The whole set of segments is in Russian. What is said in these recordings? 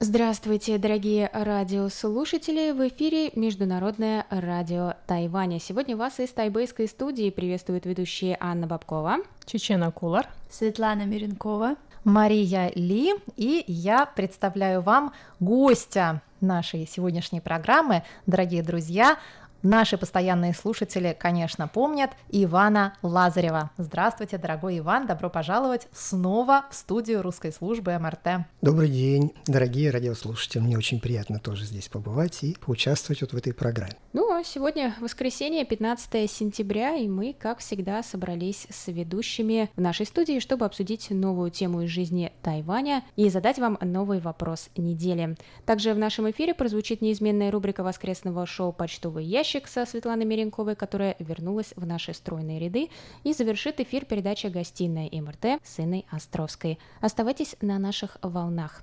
Здравствуйте, дорогие радиослушатели! В эфире Международное радио Тайваня. Сегодня вас из тайбэйской студии приветствуют ведущие Анна Бабкова, Чечена Кулар, Светлана Миренкова, Мария Ли, и я представляю вам гостя нашей сегодняшней программы, дорогие друзья, Наши постоянные слушатели, конечно, помнят Ивана Лазарева. Здравствуйте, дорогой Иван, добро пожаловать снова в студию русской службы МРТ. Добрый день, дорогие радиослушатели. Мне очень приятно тоже здесь побывать и поучаствовать вот в этой программе. Ну, а сегодня воскресенье, 15 сентября, и мы, как всегда, собрались с ведущими в нашей студии, чтобы обсудить новую тему из жизни Тайваня и задать вам новый вопрос недели. Также в нашем эфире прозвучит неизменная рубрика воскресного шоу «Почтовый ящик», ящик со Светланой Меренковой, которая вернулась в наши стройные ряды и завершит эфир передача «Гостиная МРТ» с Инной Островской. Оставайтесь на наших волнах.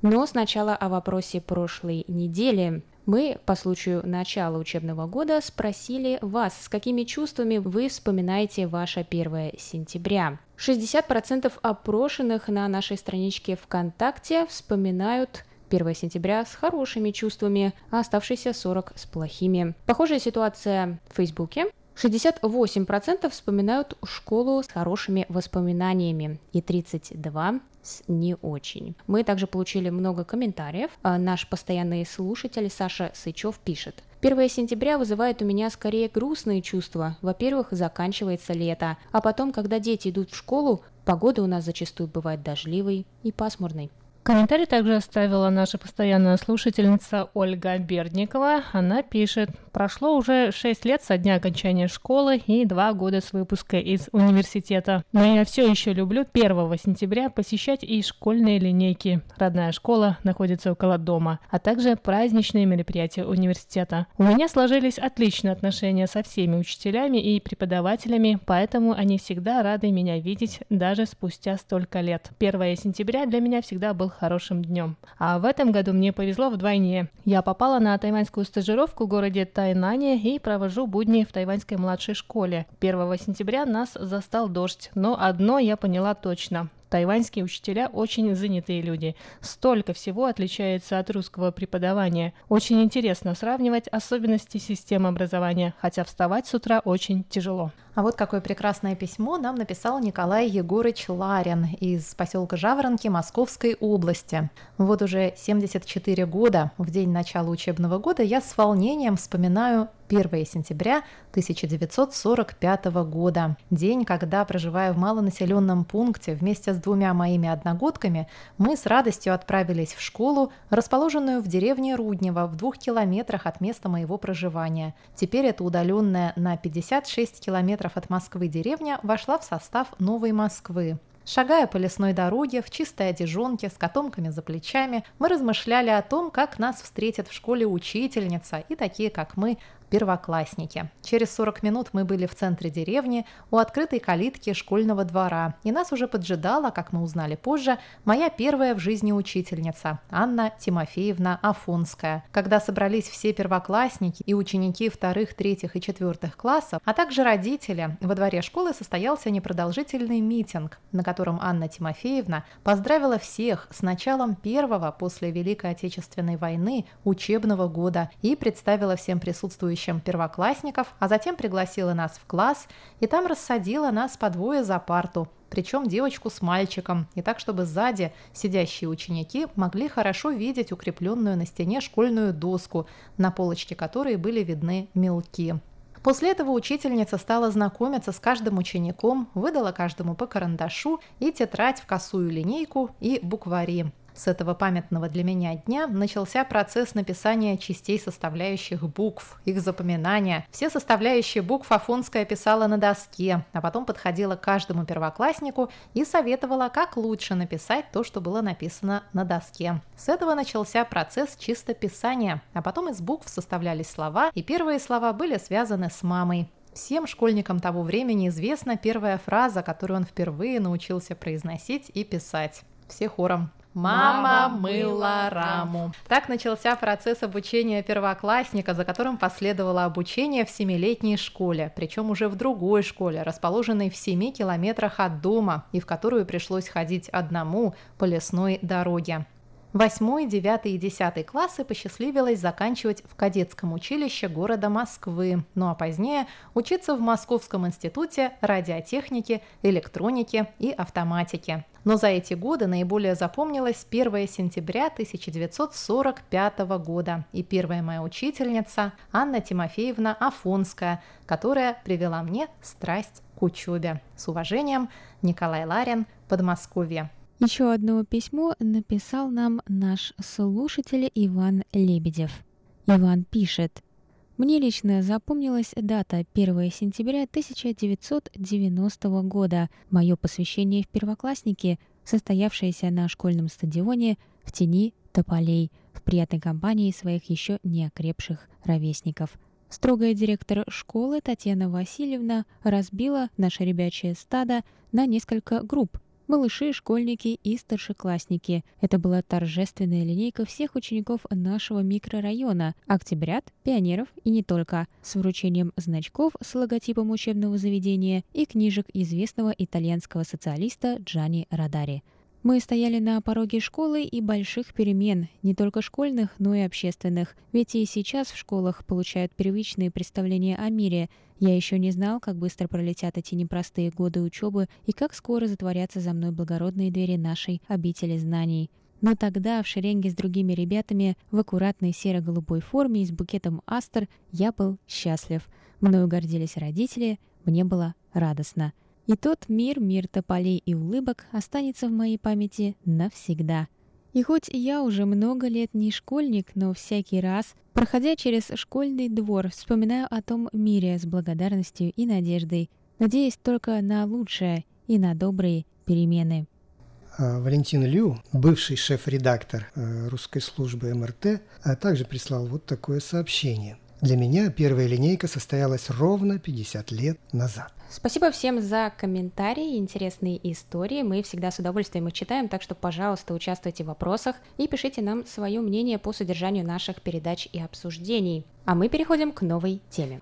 Но сначала о вопросе прошлой недели. Мы по случаю начала учебного года спросили вас, с какими чувствами вы вспоминаете ваше 1 сентября. 60% опрошенных на нашей страничке ВКонтакте вспоминают 1 сентября с хорошими чувствами, а оставшиеся 40 с плохими. Похожая ситуация в Фейсбуке. 68% вспоминают школу с хорошими воспоминаниями и 32% с не очень. Мы также получили много комментариев. А наш постоянный слушатель Саша Сычев пишет. 1 сентября вызывает у меня скорее грустные чувства. Во-первых, заканчивается лето, а потом, когда дети идут в школу, погода у нас зачастую бывает дождливой и пасмурной. Комментарий также оставила наша постоянная слушательница Ольга Бердникова. Она пишет, прошло уже 6 лет со дня окончания школы и 2 года с выпуска из университета. Но я все еще люблю 1 сентября посещать и школьные линейки. Родная школа находится около дома, а также праздничные мероприятия университета. У меня сложились отличные отношения со всеми учителями и преподавателями, поэтому они всегда рады меня видеть даже спустя столько лет. 1 сентября для меня всегда был хорошим днем. А в этом году мне повезло вдвойне. Я попала на тайваньскую стажировку в городе Тайнане и провожу будни в тайваньской младшей школе. 1 сентября нас застал дождь, но одно я поняла точно. Тайваньские учителя очень занятые люди. Столько всего отличается от русского преподавания. Очень интересно сравнивать особенности системы образования, хотя вставать с утра очень тяжело. А вот какое прекрасное письмо нам написал Николай Егорыч Ларин из поселка Жаворонки Московской области. Вот уже 74 года, в день начала учебного года, я с волнением вспоминаю 1 сентября 1945 года, день, когда, проживая в малонаселенном пункте вместе с двумя моими одногодками, мы с радостью отправились в школу, расположенную в деревне Руднево в двух километрах от места моего проживания. Теперь эта удаленная на 56 километров от Москвы деревня вошла в состав Новой Москвы. Шагая по лесной дороге в чистой одежонке с котомками за плечами, мы размышляли о том, как нас встретит в школе учительница и такие, как мы, первоклассники. Через 40 минут мы были в центре деревни, у открытой калитки школьного двора, и нас уже поджидала, как мы узнали позже, моя первая в жизни учительница, Анна Тимофеевна Афонская. Когда собрались все первоклассники и ученики вторых, третьих и четвертых классов, а также родители, во дворе школы состоялся непродолжительный митинг, на котором Анна Тимофеевна поздравила всех с началом первого после Великой Отечественной войны учебного года и представила всем присутствующим присутствующим первоклассников, а затем пригласила нас в класс и там рассадила нас по двое за парту, причем девочку с мальчиком, и так, чтобы сзади сидящие ученики могли хорошо видеть укрепленную на стене школьную доску, на полочке которой были видны мелки. После этого учительница стала знакомиться с каждым учеником, выдала каждому по карандашу и тетрадь в косую линейку и буквари. С этого памятного для меня дня начался процесс написания частей составляющих букв, их запоминания. Все составляющие букв Афонская писала на доске, а потом подходила к каждому первокласснику и советовала, как лучше написать то, что было написано на доске. С этого начался процесс чисто писания, а потом из букв составлялись слова, и первые слова были связаны с мамой. Всем школьникам того времени известна первая фраза, которую он впервые научился произносить и писать. Все хором. Мама мыла раму. Так начался процесс обучения первоклассника, за которым последовало обучение в семилетней школе, причем уже в другой школе, расположенной в семи километрах от дома, и в которую пришлось ходить одному по лесной дороге. Восьмой, девятый и десятый классы посчастливилось заканчивать в кадетском училище города Москвы, ну а позднее учиться в Московском институте радиотехники, электроники и автоматики. Но за эти годы наиболее запомнилось 1 сентября 1945 года и первая моя учительница Анна Тимофеевна Афонская, которая привела мне страсть к учебе. С уважением, Николай Ларин, Подмосковье. Еще одно письмо написал нам наш слушатель Иван Лебедев. Иван пишет. Мне лично запомнилась дата 1 сентября 1990 года, мое посвящение в первоклассники, состоявшееся на школьном стадионе в тени тополей, в приятной компании своих еще не окрепших ровесников. Строгая директор школы Татьяна Васильевна разбила наше ребячье стадо на несколько групп – малыши, школьники и старшеклассники. Это была торжественная линейка всех учеников нашего микрорайона, октябрят, пионеров и не только, с вручением значков с логотипом учебного заведения и книжек известного итальянского социалиста Джани Радари. Мы стояли на пороге школы и больших перемен, не только школьных, но и общественных. Ведь и сейчас в школах получают первичные представления о мире. Я еще не знал, как быстро пролетят эти непростые годы учебы и как скоро затворятся за мной благородные двери нашей обители знаний. Но тогда, в шеренге с другими ребятами, в аккуратной серо-голубой форме и с букетом астр, я был счастлив. Мною гордились родители, мне было радостно. И тот мир, мир тополей и улыбок останется в моей памяти навсегда. И хоть я уже много лет не школьник, но всякий раз, проходя через школьный двор, вспоминаю о том мире с благодарностью и надеждой, надеясь только на лучшее и на добрые перемены. А, Валентин Лю, бывший шеф-редактор э, русской службы МРТ, а также прислал вот такое сообщение. Для меня первая линейка состоялась ровно 50 лет назад. Спасибо всем за комментарии, интересные истории. Мы всегда с удовольствием их читаем, так что, пожалуйста, участвуйте в вопросах и пишите нам свое мнение по содержанию наших передач и обсуждений. А мы переходим к новой теме.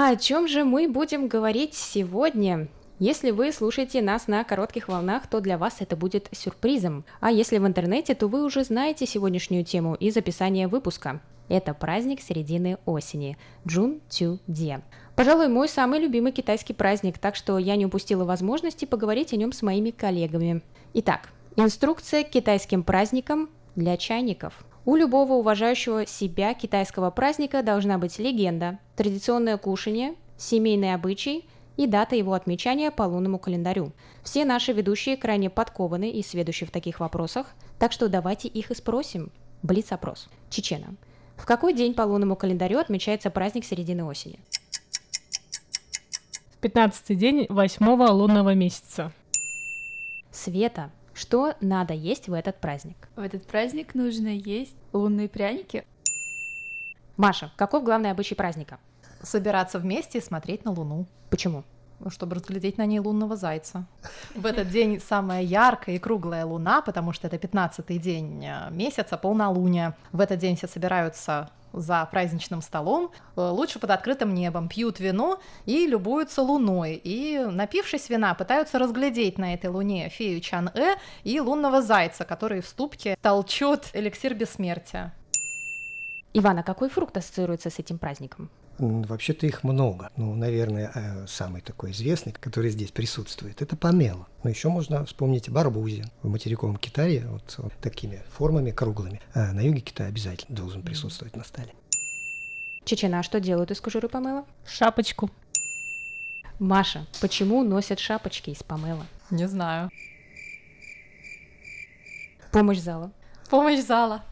А о чем же мы будем говорить сегодня? Если вы слушаете нас на коротких волнах, то для вас это будет сюрпризом. А если в интернете, то вы уже знаете сегодняшнюю тему из описания выпуска. Это праздник середины осени – Джун Тю Де. Пожалуй, мой самый любимый китайский праздник, так что я не упустила возможности поговорить о нем с моими коллегами. Итак, инструкция к китайским праздникам для чайников. У любого уважающего себя китайского праздника должна быть легенда, традиционное кушание, семейный обычай – и дата его отмечания по лунному календарю. Все наши ведущие крайне подкованы и сведущи в таких вопросах, так что давайте их и спросим. Блиц-опрос. Чечена. В какой день по лунному календарю отмечается праздник середины осени? В 15 день восьмого лунного месяца. Света, что надо есть в этот праздник? В этот праздник нужно есть лунные пряники. Маша, каков главный обычай праздника? Собираться вместе и смотреть на Луну. Почему? чтобы разглядеть на ней лунного зайца. В этот день самая яркая и круглая луна, потому что это 15-й день э, месяца, полнолуния. В этот день все собираются за праздничным столом, э, лучше под открытым небом, пьют вино и любуются луной. И, напившись вина, пытаются разглядеть на этой луне фею Чан-э и лунного зайца, который в ступке толчет эликсир бессмертия. Иван, а какой фрукт ассоциируется с этим праздником? Вообще-то их много. Ну, наверное, э, самый такой известный, который здесь присутствует, это помело. Но еще можно вспомнить барбузи. В материковом Китае вот, вот такими формами круглыми. А на юге Китая обязательно должен присутствовать на столе. Чечена, что делают из кожуры помела? Шапочку. Маша, почему носят шапочки из помела? Не знаю. Помощь зала. Помощь зала.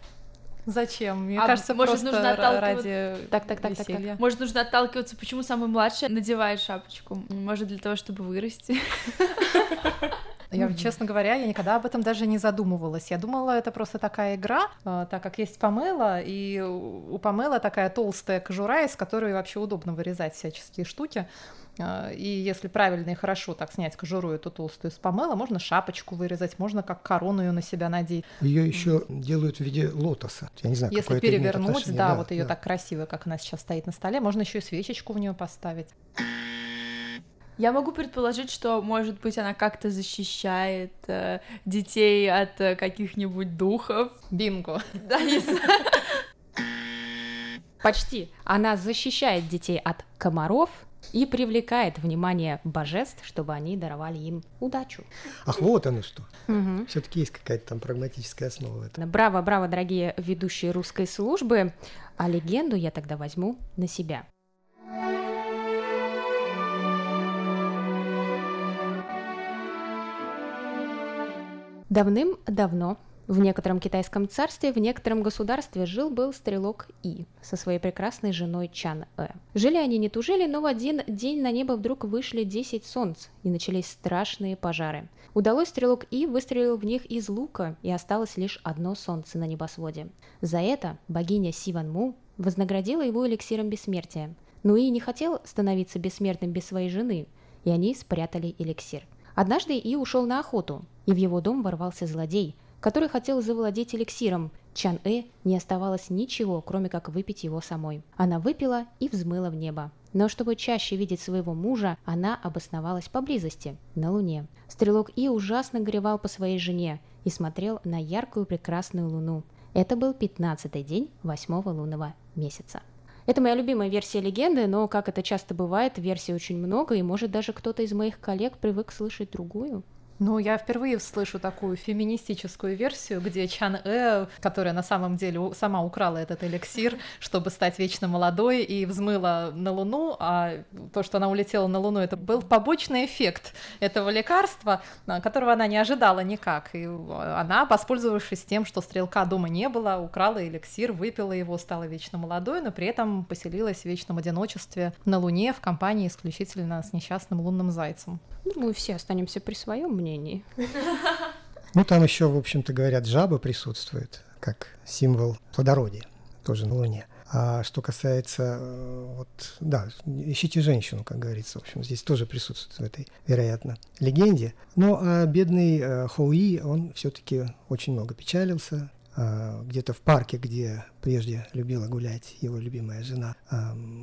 Зачем? Мне А кажется, может, просто нужно отталкивать- ради Так, так, так, так, так. веселья. Может, нужно отталкиваться, почему самый младший надевает шапочку? Может, для того, чтобы вырасти? Я, честно говоря, я никогда об этом даже не задумывалась. Я думала, это просто такая игра, э, так как есть помела, и у у помела такая толстая кожура, из которой вообще удобно вырезать всяческие штуки. Э, И если правильно и хорошо так снять кожуру эту толстую с помела, можно шапочку вырезать, можно как корону ее на себя надеть. Ее еще делают в виде лотоса. Я не знаю, Если перевернуть, отношение. да, вот ее да. так красиво, как она сейчас стоит на столе, можно еще и свечечку в нее поставить. Я могу предположить, что, может быть, она как-то защищает э, детей от э, каких-нибудь духов. Бинго. Да, Почти. Она защищает детей от комаров и привлекает внимание божеств, чтобы они даровали им удачу. Ах, вот оно что. Мгм. Все-таки есть какая-то там прагматическая основа в этом. Браво, браво, дорогие ведущие русской службы. А легенду я тогда возьму на себя. Давным-давно в некотором китайском царстве, в некотором государстве жил-был стрелок И со своей прекрасной женой Чан Э. Жили они не тужили, но в один день на небо вдруг вышли 10 солнц, и начались страшные пожары. Удалось стрелок И выстрелил в них из лука, и осталось лишь одно солнце на небосводе. За это богиня Сиван Му вознаградила его эликсиром бессмертия. Но И не хотел становиться бессмертным без своей жены, и они спрятали эликсир. Однажды И ушел на охоту, и в его дом ворвался злодей, который хотел завладеть эликсиром. Чан Э не оставалось ничего, кроме как выпить его самой. Она выпила и взмыла в небо. Но чтобы чаще видеть своего мужа, она обосновалась поблизости, на Луне. Стрелок И ужасно горевал по своей жене и смотрел на яркую прекрасную Луну. Это был 15-й день восьмого лунного месяца. Это моя любимая версия легенды, но, как это часто бывает, версий очень много, и может даже кто-то из моих коллег привык слышать другую. Ну, я впервые слышу такую феминистическую версию, где Чан Э, которая на самом деле сама украла этот эликсир, чтобы стать вечно молодой, и взмыла на Луну, а то, что она улетела на Луну, это был побочный эффект этого лекарства, а, которого она не ожидала никак. И она, воспользовавшись тем, что стрелка дома не было, украла эликсир, выпила его, стала вечно молодой, но при этом поселилась в вечном одиночестве на Луне в компании исключительно с несчастным лунным зайцем. Ну, мы все останемся при своем мнении. Ну, там еще, в общем-то, говорят, жаба присутствует, как символ плодородия, тоже на Луне. А что касается, э, вот, да, ищите женщину, как говорится, в общем, здесь тоже присутствует в этой, вероятно, легенде. Но а бедный э, Хоуи, он все-таки очень много печалился, а, где-то в парке, где прежде любила гулять его любимая жена,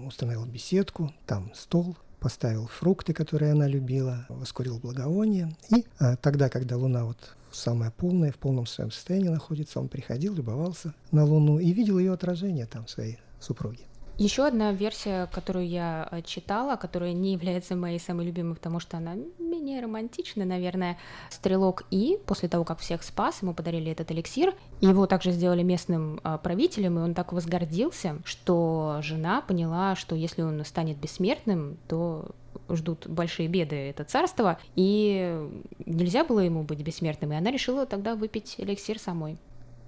установил беседку, там стол, поставил фрукты, которые она любила, воскурил благовоние. И а, тогда, когда луна вот самая полная, в полном своем состоянии находится, он приходил, любовался на луну и видел ее отражение там своей супруги. Еще одна версия, которую я э, читала, которая не является моей самой любимой, потому что она менее романтичная, наверное. Стрелок И, после того, как всех спас, ему подарили этот эликсир. Его также сделали местным э, правителем, и он так возгордился, что жена поняла, что если он станет бессмертным, то ждут большие беды это царство, и нельзя было ему быть бессмертным, и она решила тогда выпить эликсир самой.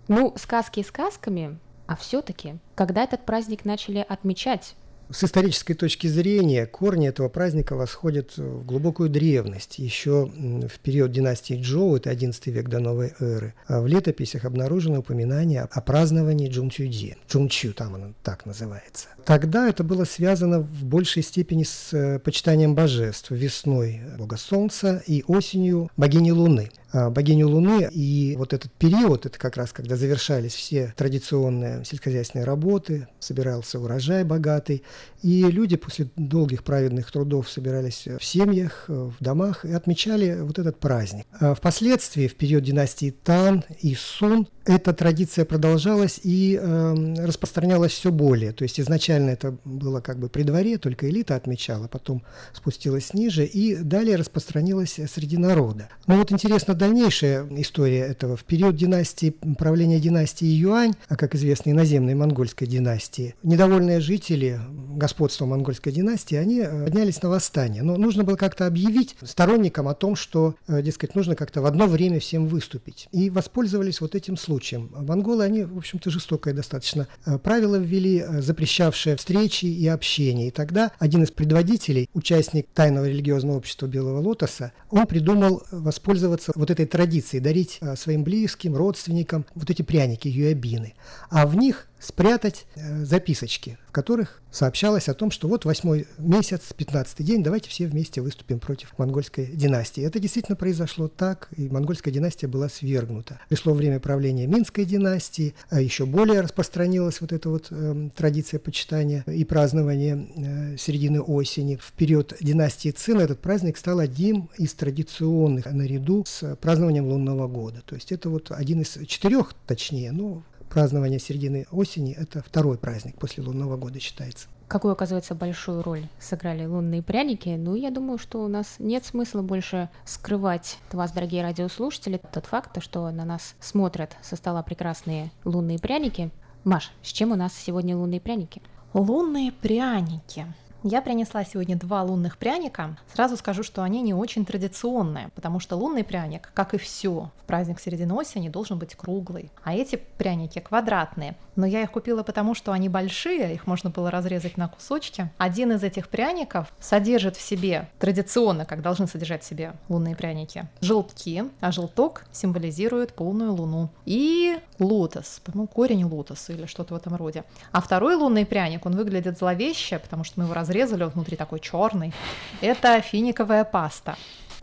Ну, сказки сказками, а все-таки, когда этот праздник начали отмечать, С исторической точки зрения корни этого праздника восходят в глубокую древность, еще в период династии Джоу, это 11 век до новой эры. А в летописях обнаружено упоминание о праздновании Джунчуди. Джунчу, там оно так называется. Тогда это было связано в большей степени с э, почитанием божеств. Весной бога солнца и осенью богини Луны. А, богиню Луны. И вот этот период, это как раз когда завершались все традиционные сельскохозяйственные работы, собирался урожай богатый, и люди после долгих праведных трудов собирались в семьях, в домах и отмечали вот этот праздник. А впоследствии, в период династии Тан и Сун, эта традиция продолжалась и э, распространялась все более. То есть изначально это было как бы при дворе, только элита отмечала, потом спустилась ниже и далее распространилась среди народа. Но вот интересна дальнейшая история этого. В период династии, правления династии Юань, а как известно иноземной монгольской династии, недовольные жители господства монгольской династии, они э, поднялись на восстание. Но нужно было как-то объявить сторонникам о том, что, э, дескать, нужно как-то в одно время всем выступить. И воспользовались вот этим случаем. Монголы, они, в общем-то, жестокое достаточно э, правило ввели, запрещавшее встречи и общение. И тогда один из предводителей, участник тайного религиозного общества Белого Лотоса, он придумал воспользоваться вот этой традицией, дарить э, своим близким, родственникам вот эти пряники, юябины. А в них спрятать записочки, в которых сообщалось о том, что вот восьмой месяц, пятнадцатый день, давайте все вместе выступим против монгольской династии. Это действительно произошло так, и монгольская династия была свергнута. Пришло время правления Минской династии, а еще более распространилась вот эта вот э, традиция почитания и празднования э, середины осени. В период династии Цин этот праздник стал одним из традиционных наряду с празднованием лунного года. То есть это вот один из четырех, точнее, ну, празднование середины осени – это второй праздник после лунного года считается. Какую, оказывается, большую роль сыграли лунные пряники? Ну, я думаю, что у нас нет смысла больше скрывать от вас, дорогие радиослушатели, тот факт, что на нас смотрят со стола прекрасные лунные пряники. Маш, с чем у нас сегодня лунные пряники? Лунные пряники. Я принесла сегодня два лунных пряника. Сразу скажу, что они не очень традиционные, потому что лунный пряник, как и все в праздник середины осени, должен быть круглый. А эти пряники квадратные. Но я их купила потому, что они большие, их можно было разрезать на кусочки. Один из этих пряников содержит в себе, традиционно, как должны содержать в себе лунные пряники, желтки, а желток символизирует полную луну. И лотос, по-моему, корень лотоса или что-то в этом роде. А второй лунный пряник, он выглядит зловеще, потому что мы его разрезали разрезали, он внутри такой черный. Это финиковая паста.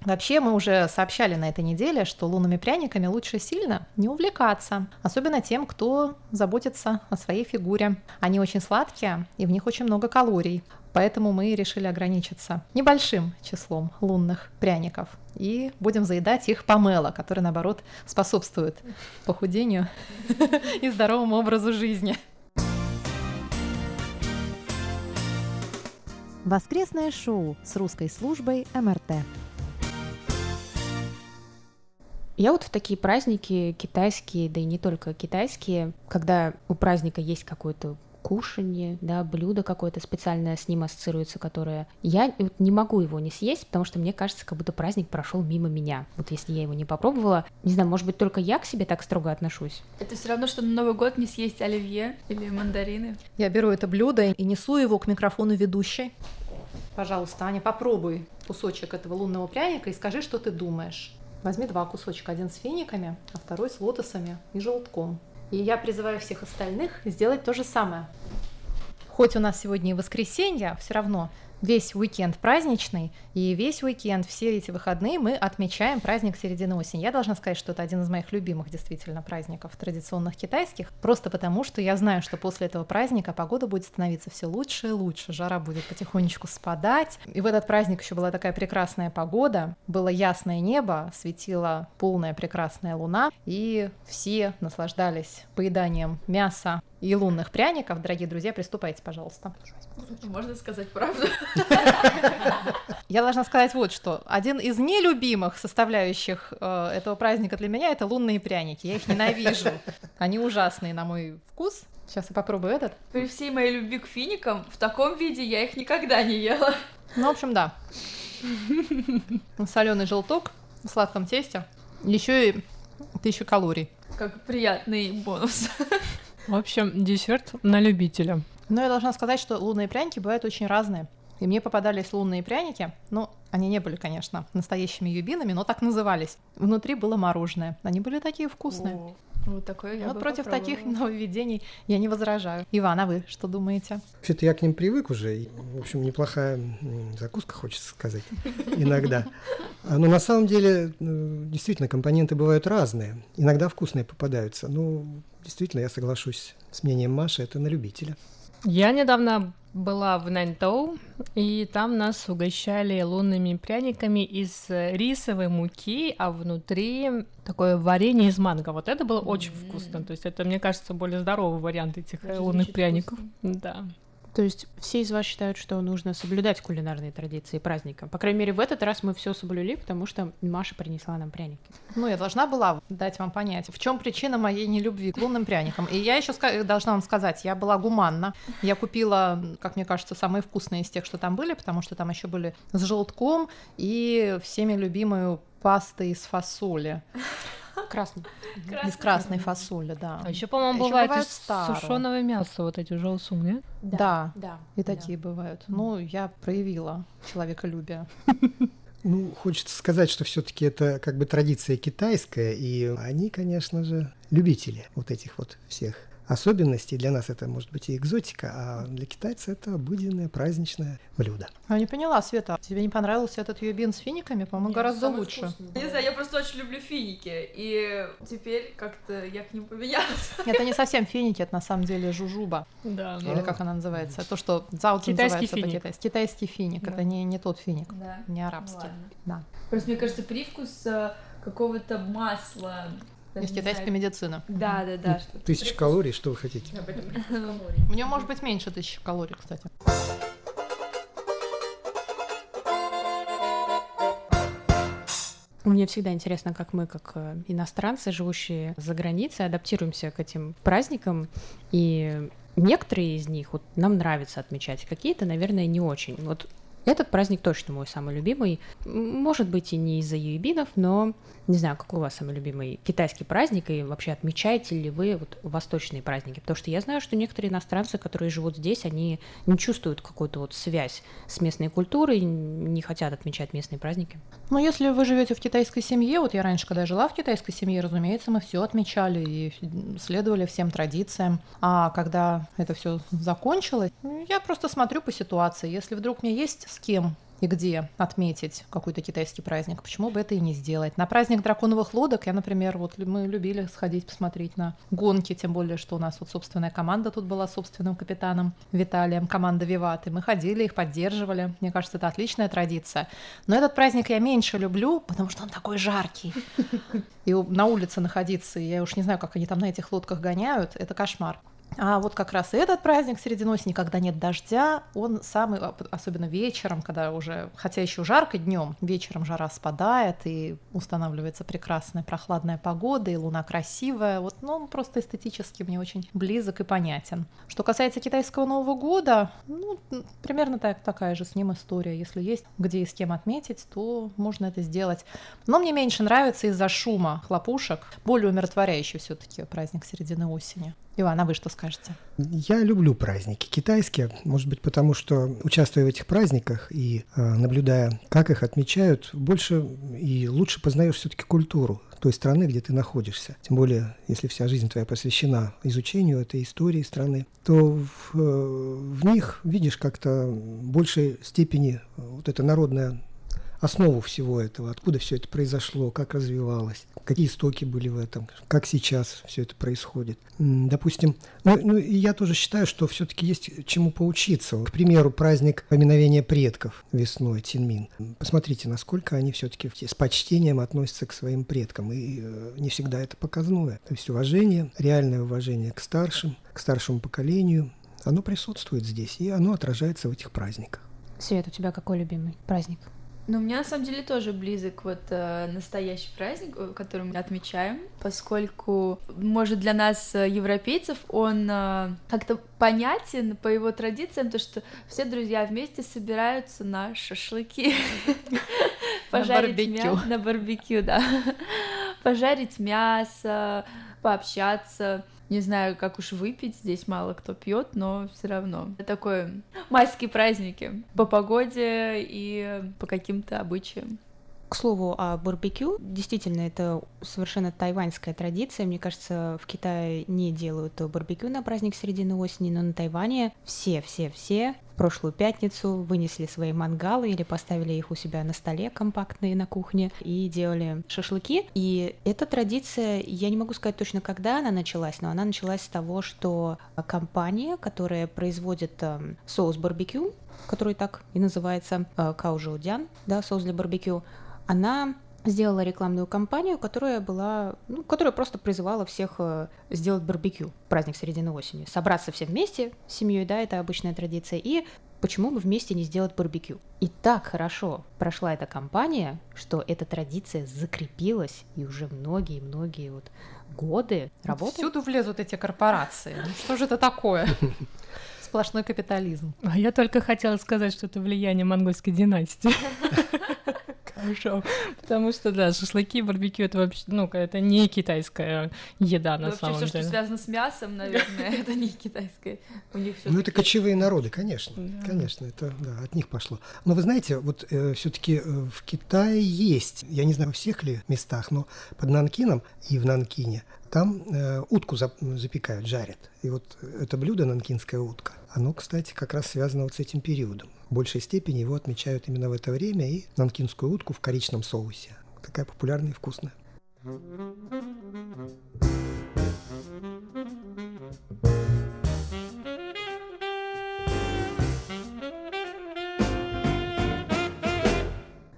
Вообще мы уже сообщали на этой неделе, что лунными пряниками лучше сильно не увлекаться, особенно тем, кто заботится о своей фигуре. Они очень сладкие и в них очень много калорий, поэтому мы решили ограничиться небольшим числом лунных пряников и будем заедать их помело, который, наоборот, способствует похудению и здоровому образу жизни. Воскресное шоу с русской службой МРТ. Я вот в такие праздники китайские, да и не только китайские, когда у праздника есть какой-то кушанье, да, блюдо какое-то специальное с ним ассоциируется, которое я вот не могу его не съесть, потому что мне кажется, как будто праздник прошел мимо меня. Вот если я его не попробовала, не знаю, может быть, только я к себе так строго отношусь. Это все равно, что на Новый год не съесть оливье или мандарины. Я беру это блюдо и несу его к микрофону ведущей. Пожалуйста, Аня, попробуй кусочек этого лунного пряника и скажи, что ты думаешь. Возьми два кусочка, один с финиками, а второй с лотосами и желтком. И я призываю всех остальных сделать то же самое. Хоть у нас сегодня и воскресенье, все равно весь уикенд праздничный, и весь уикенд, все эти выходные мы отмечаем праздник середины осени. Я должна сказать, что это один из моих любимых действительно праздников традиционных китайских, просто потому что я знаю, что после этого праздника погода будет становиться все лучше и лучше, жара будет потихонечку спадать. И в этот праздник еще была такая прекрасная погода, было ясное небо, светила полная прекрасная луна, и все наслаждались поеданием мяса и лунных пряников. Дорогие друзья, приступайте, пожалуйста. Можно сказать правду? Я должна сказать вот что. Один из нелюбимых составляющих э, этого праздника для меня это лунные пряники. Я их ненавижу. Они ужасные на мой вкус. Сейчас я попробую этот. При всей моей любви к финикам, в таком виде я их никогда не ела. Ну, в общем, да. Соленый желток в сладком тесте. Еще и тысячу калорий. Как приятный бонус. В общем, десерт на любителя. Но я должна сказать, что лунные пряники бывают очень разные. И мне попадались лунные пряники, ну, они не были, конечно, настоящими юбинами, но так назывались. Внутри было мороженое. Они были такие вкусные. О. Вот такое я Вот бы против таких нововведений я не возражаю. Иван, а вы что думаете? Вообще-то я к ним привык уже. и, В общем, неплохая закуска, хочется сказать, иногда. А, Но на самом деле, действительно, компоненты бывают разные. Иногда вкусные попадаются. Ну, действительно, я соглашусь с мнением Маши, это на любителя. Я недавно была в Наньтоу, и там нас угощали лунными пряниками из э, рисовой муки, а внутри такое варенье из манго. Вот это было очень вкусно. То есть это, мне кажется, более здоровый вариант этих э, Даже лунных пряников. Да. То есть все из вас считают, что нужно соблюдать кулинарные традиции праздника. По крайней мере, в этот раз мы все соблюли, потому что Маша принесла нам пряники. Ну, я должна была дать вам понять, в чем причина моей нелюбви к лунным пряникам. И я еще должна вам сказать, я была гуманна. Я купила, как мне кажется, самые вкусные из тех, что там были, потому что там еще были с желтком и всеми любимую пастой из фасоли. Красный. Из красной фасоли, да. А еще, по-моему, бывает, бывает из старого. сушеного мяса, вот эти жоусум, нет? Да. Да. И такие бывают. Ну, я проявила человеколюбие. Ну, хочется сказать, что все-таки это как бы традиция китайская, и они, конечно же, любители вот этих вот всех особенностей. Для нас это может быть и экзотика, а для китайца это обыденное праздничное блюдо. Я не поняла, Света, тебе не понравился этот юбин с финиками? По-моему, гораздо лучше. Не знаю, я просто очень люблю финики, и теперь как-то я к ним поменялась. Это не совсем финики, это на самом деле жужуба. Да. Или как она называется? То, что Китайский называется финик. по-китайски. Китайский финик. Да. Это не, не тот финик, Да. не арабский. ладно. Да. Просто мне кажется, привкус э, какого-то масла. Китайской знаю. медицины. Да, да, да. что-то. Тысяча калорий, что вы хотите? У нее может быть меньше тысячи калорий, кстати. Мне всегда интересно, как мы, как э, иностранцы, живущие за границей, адаптируемся к этим праздникам. И некоторые из них вот, нам нравится отмечать, какие-то, наверное, не очень. Вот этот праздник точно мой самый любимый. Может быть, и не из-за юбинов, но не знаю, какой у вас самый любимый китайский праздник, и вообще отмечаете ли вы вот восточные праздники? Потому что я знаю, что некоторые иностранцы, которые живут здесь, они не чувствуют какую-то вот связь с местной культурой, не хотят отмечать местные праздники. Ну, если вы живете в китайской семье, вот я раньше, когда жила в китайской семье, разумеется, мы все отмечали и следовали всем традициям. А когда это все закончилось, я просто смотрю по ситуации. Если вдруг мне есть с кем и где отметить какой-то китайский праздник, почему бы это и не сделать? На праздник драконовых лодок я, например, вот мы любили сходить посмотреть на гонки, тем более, что у нас вот собственная команда тут была собственным капитаном Виталием, команда Виваты. Мы ходили, их поддерживали. Мне кажется, это отличная традиция. Но этот праздник я меньше люблю, потому что он такой жаркий. И на улице находиться, я уж не знаю, как они там на этих лодках гоняют, это кошмар. А вот как раз и этот праздник среди ночи, когда нет дождя, он самый, а, особенно вечером, когда уже, хотя еще жарко днем, вечером жара спадает и устанавливается прекрасная прохладная погода, и луна красивая. Вот, ну, он просто эстетически мне очень близок и понятен. Что касается китайского Нового года, ну, примерно так, такая же с ним история. Если есть где и с кем отметить, то можно это сделать. Но мне меньше нравится из-за шума хлопушек, более умиротворяющий все-таки праздник середины осени. Иван, а вы что скажете? Я люблю праздники китайские, может быть, потому что, участвуя в этих праздниках и э, наблюдая, как их отмечают, больше и лучше познаешь все-таки культуру той страны, где ты находишься. Тем более, если вся жизнь твоя посвящена изучению этой истории страны, то в, э, в них видишь как-то большей степени вот это народное основу всего этого, откуда все это произошло, как развивалось, какие истоки были в этом, как сейчас все это происходит. Допустим, ну, ну я тоже считаю, что все-таки есть чему поучиться. К примеру, праздник поминовения предков весной, Тинмин. Посмотрите, насколько они все-таки с почтением относятся к своим предкам. И э, не всегда это показное. То есть уважение, реальное уважение к старшим, к старшему поколению, оно присутствует здесь, и оно отражается в этих праздниках. Свет, у тебя какой любимый праздник? Ну, мне на самом деле тоже близок вот э, настоящий праздник, который мы отмечаем, поскольку, может, для нас, э, европейцев, он э, как-то понятен по его традициям, то, что все друзья вместе собираются на шашлыки. Пожарить барбекю. На барбекю, да. Пожарить мясо, пообщаться. Не знаю, как уж выпить, здесь мало кто пьет, но все равно. Это такое майские праздники по погоде и по каким-то обычаям. К слову о барбекю, действительно, это совершенно тайваньская традиция. Мне кажется, в Китае не делают барбекю на праздник середины осени, но на Тайване все-все-все в прошлую пятницу вынесли свои мангалы или поставили их у себя на столе компактные на кухне и делали шашлыки. И эта традиция, я не могу сказать точно, когда она началась, но она началась с того, что компания, которая производит э, соус барбекю, который так и называется э, каужоудян, да, соус для барбекю, она сделала рекламную кампанию, которая была, ну, которая просто призывала всех э, сделать барбекю, праздник середины осени, собраться все вместе с семьей, да, это обычная традиция, и почему бы вместе не сделать барбекю. И так хорошо прошла эта кампания, что эта традиция закрепилась, и уже многие-многие вот годы работает. Всюду влезут эти корпорации. Ну, что же это такое? Сплошной капитализм. А я только хотела сказать, что это влияние монгольской династии. Хорошо. Потому что, да, шашлыки, барбекю это вообще, ну, это не китайская еда на Вообще самом все, деле. что связано с мясом, наверное, это не китайское. У них все. Ну, это кочевые народы, конечно. Конечно, это да, от них пошло. Но вы знаете, вот все-таки в Китае есть, я не знаю, во всех ли местах, но под Нанкином и в Нанкине там э, утку зап- запекают, жарят. И вот это блюдо, нанкинская утка, оно, кстати, как раз связано вот с этим периодом. В большей степени его отмечают именно в это время и нанкинскую утку в коричном соусе. Такая популярная и вкусная.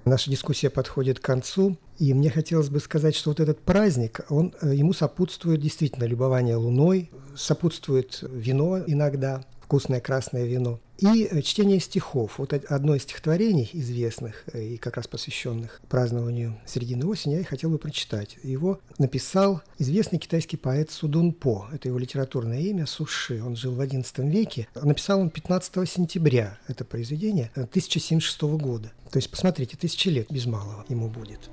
Наша дискуссия подходит к концу, и мне хотелось бы сказать, что вот этот праздник, он, э, ему сопутствует действительно любование луной, сопутствует вино иногда, вкусное красное вино. И э, чтение стихов. Вот одно из стихотворений известных э, и как раз посвященных празднованию середины осени я и хотел бы прочитать. Его написал известный китайский поэт Судун По. Это его литературное имя Суши. Он жил в XI веке. Написал он 15 сентября это произведение 1076 года. То есть, посмотрите, тысячи лет без малого ему будет.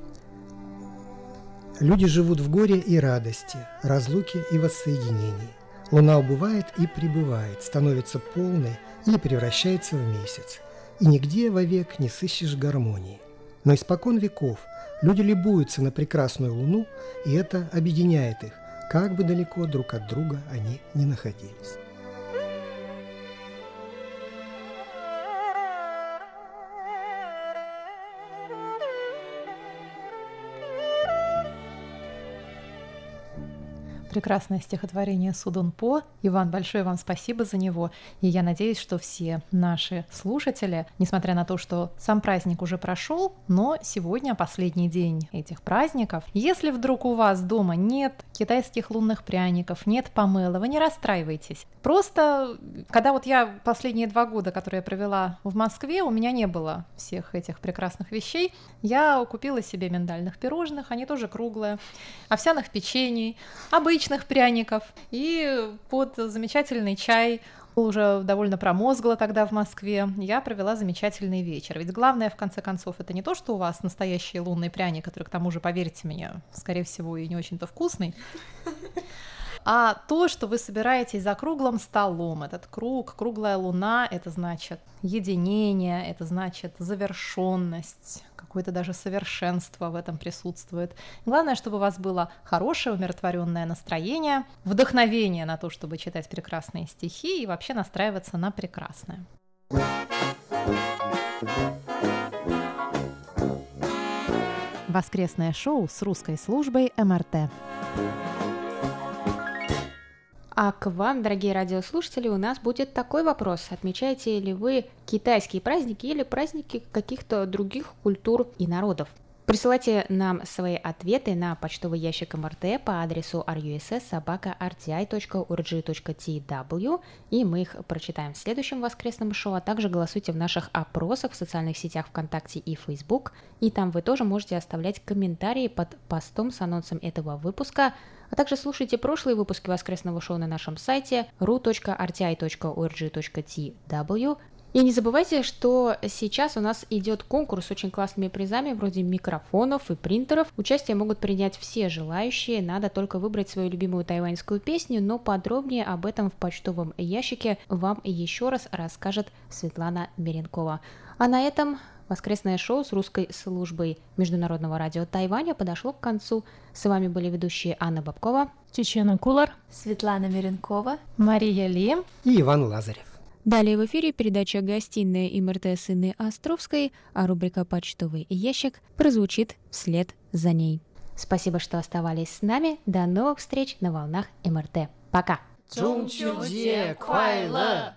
Люди живут в горе и радости, разлуке и воссоединении. Луна убывает и прибывает, становится полной или превращается в месяц. И нигде вовек не сыщешь гармонии. Но испокон веков люди любуются на прекрасную Луну, и это объединяет их, как бы далеко друг от друга они не находились. Прекрасное стихотворение Судун По. Иван, большое вам спасибо за него. И я надеюсь, что все наши слушатели, несмотря на то, что сам праздник уже прошел, но сегодня последний день этих праздников. Если вдруг у вас дома нет китайских лунных пряников, нет помела, вы не расстраивайтесь. Просто, когда вот я последние два года, которые я провела в Москве, у меня не было всех этих прекрасных вещей, я купила себе миндальных пирожных, они тоже круглые, овсяных печений, обычных пряников и под замечательный чай. Уже довольно промозгло тогда в Москве, я провела замечательный вечер. Ведь главное, в конце концов, это не то, что у вас настоящий лунный пряник, который, к тому же, поверьте мне, скорее всего, и не очень-то вкусный, а то, что вы собираетесь за круглым столом. Этот круг, круглая луна, это значит единение, это значит завершенность, какое-то даже совершенство в этом присутствует. Главное, чтобы у вас было хорошее, умиротворенное настроение, вдохновение на то, чтобы читать прекрасные стихи и вообще настраиваться на прекрасное. Воскресное шоу с русской службой МРТ. А к вам, дорогие радиослушатели, у нас будет такой вопрос. Отмечаете ли вы китайские праздники или праздники каких-то других культур и народов? Присылайте нам свои ответы на почтовый ящик МРТ по адресу russsobaka.rti.org.tw и мы их прочитаем в следующем воскресном шоу, а также голосуйте в наших опросах в социальных сетях ВКонтакте и Facebook, и там вы тоже можете оставлять комментарии под постом с анонсом этого выпуска, а также слушайте прошлые выпуски воскресного шоу на нашем сайте ru.rti.org.tw И не забывайте, что сейчас у нас идет конкурс с очень классными призами, вроде микрофонов и принтеров. Участие могут принять все желающие, надо только выбрать свою любимую тайваньскую песню, но подробнее об этом в почтовом ящике вам еще раз расскажет Светлана Меренкова. А на этом воскресное шоу с русской службой Международного радио Тайваня подошло к концу. С вами были ведущие Анна Бабкова, Чечена Кулар, Светлана Миренкова, Мария Ли и Иван Лазарев. Далее в эфире передача «Гостиная МРТ с Инной Островской», а рубрика «Почтовый ящик» прозвучит вслед за ней. Спасибо, что оставались с нами. До новых встреч на волнах МРТ. Пока! 中秋节快乐！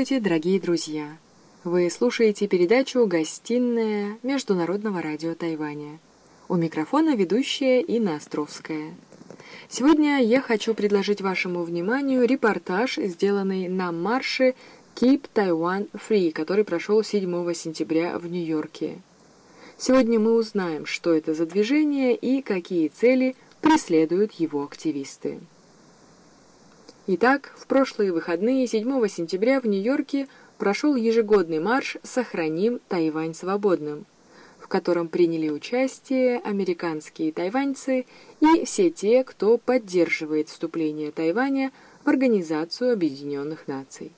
？Здравствуйте, дорогие друзья! Вы слушаете передачу «Гостиная Международного радио Тайваня». У микрофона ведущая Инна Островская. Сегодня я хочу предложить вашему вниманию репортаж, сделанный на марше Keep Taiwan Free, который прошел 7 сентября в Нью-Йорке. Сегодня мы узнаем, что это за движение и какие цели преследуют его активисты. Итак, в прошлые выходные 7 сентября в Нью-Йорке прошел ежегодный марш «Сохраним Тайвань свободным», в котором приняли участие американские тайваньцы и все те, кто поддерживает вступление Тайваня в Организацию Объединенных Наций.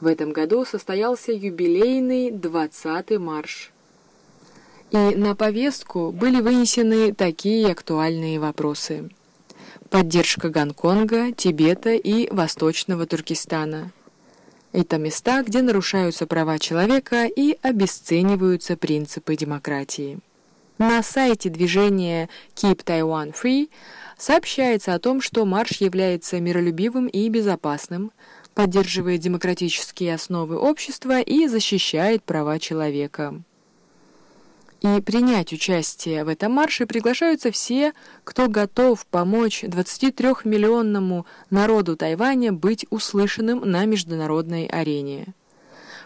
В этом году состоялся юбилейный 20-й марш. И на повестку были вынесены такие актуальные вопросы. Поддержка Гонконга, Тибета и Восточного Туркестана. Это места, где нарушаются права человека и обесцениваются принципы демократии. На сайте движения Keep Taiwan Free сообщается о том, что марш является миролюбивым и безопасным, поддерживает демократические основы общества и защищает права человека. И принять участие в этом марше приглашаются все, кто готов помочь 23-миллионному народу Тайваня быть услышанным на международной арене.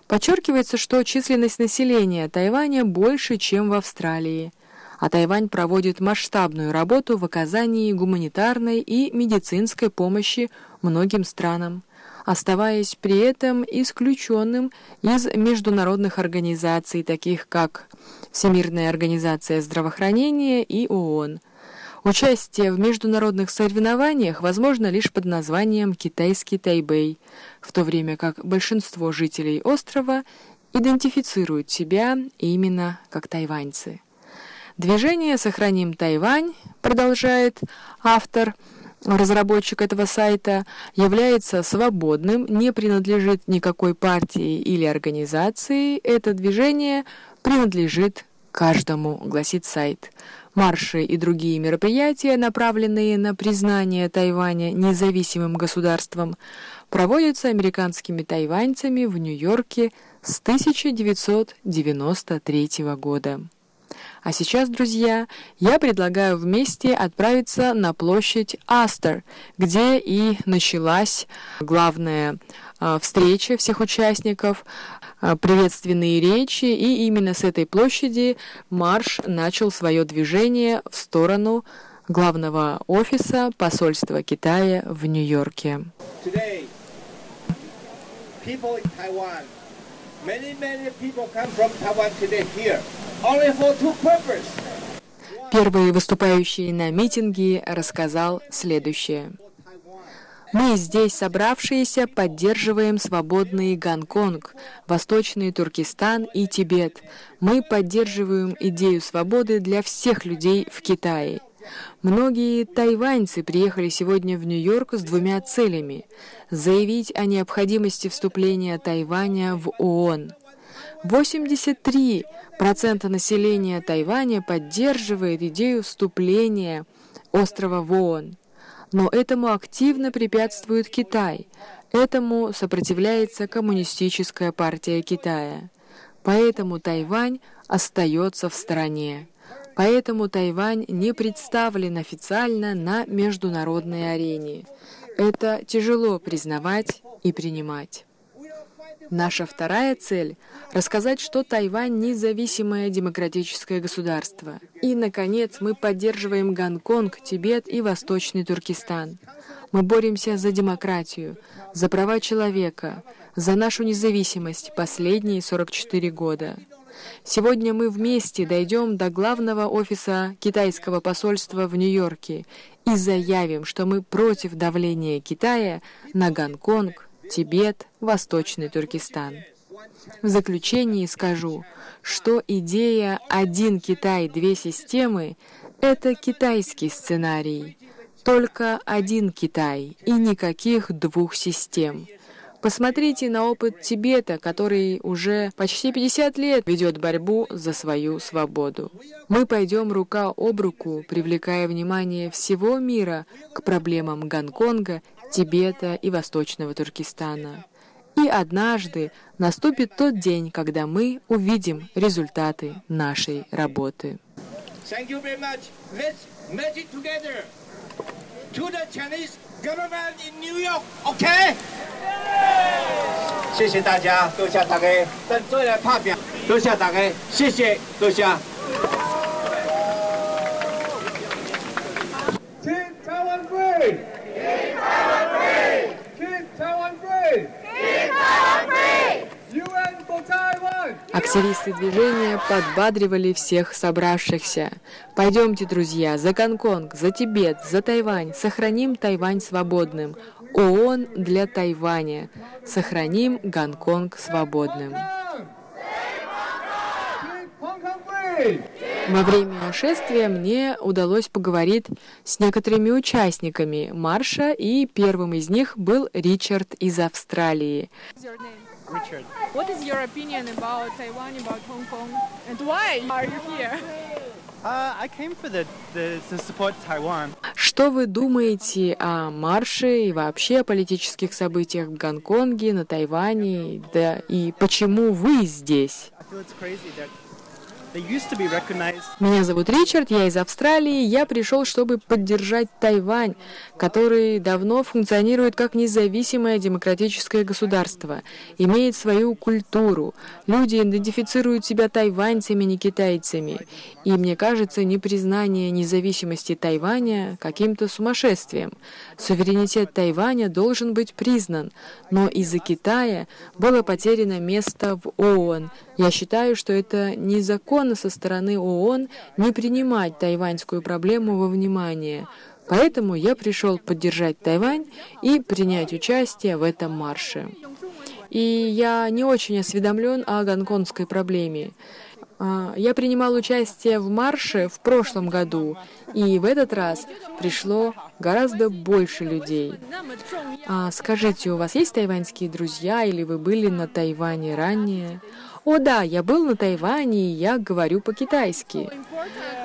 Подчеркивается, что численность населения Тайваня больше, чем в Австралии, а Тайвань проводит масштабную работу в оказании гуманитарной и медицинской помощи многим странам, оставаясь при этом исключенным из международных организаций, таких как Всемирная организация здравоохранения и ООН. Участие в международных соревнованиях возможно лишь под названием «Китайский Тайбэй», в то время как большинство жителей острова идентифицируют себя именно как тайваньцы. Движение «Сохраним Тайвань», продолжает автор, разработчик этого сайта, является свободным, не принадлежит никакой партии или организации. Это движение принадлежит каждому, гласит сайт. Марши и другие мероприятия, направленные на признание Тайваня независимым государством, проводятся американскими тайваньцами в Нью-Йорке с 1993 года. А сейчас, друзья, я предлагаю вместе отправиться на площадь Астер, где и началась главная э, встреча всех участников, э, приветственные речи, и именно с этой площади марш начал свое движение в сторону главного офиса посольства Китая в Нью-Йорке. Many, many people come from Taiwan today here, Первый выступающий на митинге рассказал следующее. Мы здесь, собравшиеся, поддерживаем свободный Гонконг, Восточный Туркестан и Тибет. Мы поддерживаем идею свободы для всех людей в Китае. Многие тайваньцы приехали сегодня в Нью-Йорк с двумя целями – заявить о необходимости вступления Тайваня в ООН. 83% населения Тайваня поддерживает идею вступления острова в ООН. Но этому активно препятствует Китай. Этому сопротивляется Коммунистическая партия Китая. Поэтому Тайвань остается в стороне. Поэтому Тайвань не представлен официально на международной арене. Это тяжело признавать и принимать. Наша вторая цель – рассказать, что Тайвань – независимое демократическое государство. И, наконец, мы поддерживаем Гонконг, Тибет и Восточный Туркестан. Мы боремся за демократию, за права человека, за нашу независимость последние 44 года. Сегодня мы вместе дойдем до главного офиса китайского посольства в Нью-Йорке и заявим, что мы против давления Китая на Гонконг, Тибет, Восточный Туркестан. В заключении скажу, что идея «один Китай, две системы» — это китайский сценарий. Только один Китай и никаких двух систем. Посмотрите на опыт Тибета, который уже почти 50 лет ведет борьбу за свою свободу. Мы пойдем рука об руку, привлекая внимание всего мира к проблемам Гонконга Тибета и Восточного Туркестана. И однажды наступит тот день, когда мы увидим результаты нашей работы. Thank you very much. Let's match it together to the Chinese government in New York, okay? 谢谢大家，多谢大家，等做来拍片，多谢大家，谢谢，多谢。Keep Taiwan free! Keep Активисты движения подбадривали всех собравшихся. Пойдемте, друзья, за Гонконг, за Тибет, за Тайвань. Сохраним Тайвань свободным. ООН для Тайваня. Сохраним Гонконг свободным. Во время шествия мне удалось поговорить с некоторыми участниками марша, и первым из них был Ричард из Австралии. Richard. What is your opinion about Taiwan, about Hong Kong, and why are you here? Uh, I came for the, the to support Taiwan. Что вы думаете о марше и вообще о политических событиях в Гонконге, на Тайване, да и почему вы здесь? I feel it's crazy that Меня зовут Ричард, я из Австралии. Я пришел, чтобы поддержать Тайвань, который давно функционирует как независимое демократическое государство, имеет свою культуру. Люди идентифицируют себя тайваньцами, не китайцами. И мне кажется, непризнание независимости Тайваня каким-то сумасшествием. Суверенитет Тайваня должен быть признан, но из-за Китая было потеряно место в ООН. Я считаю, что это незаконно со стороны ООН не принимать тайваньскую проблему во внимание. Поэтому я пришел поддержать Тайвань и принять участие в этом марше. И я не очень осведомлен о гонконгской проблеме. А, Я принимал участие в марше в прошлом году, и в этот раз пришло гораздо больше людей. А скажите, у вас есть тайваньские друзья, или вы были на Тайване ранее? О да, я был на Тайване, и я говорю по-китайски.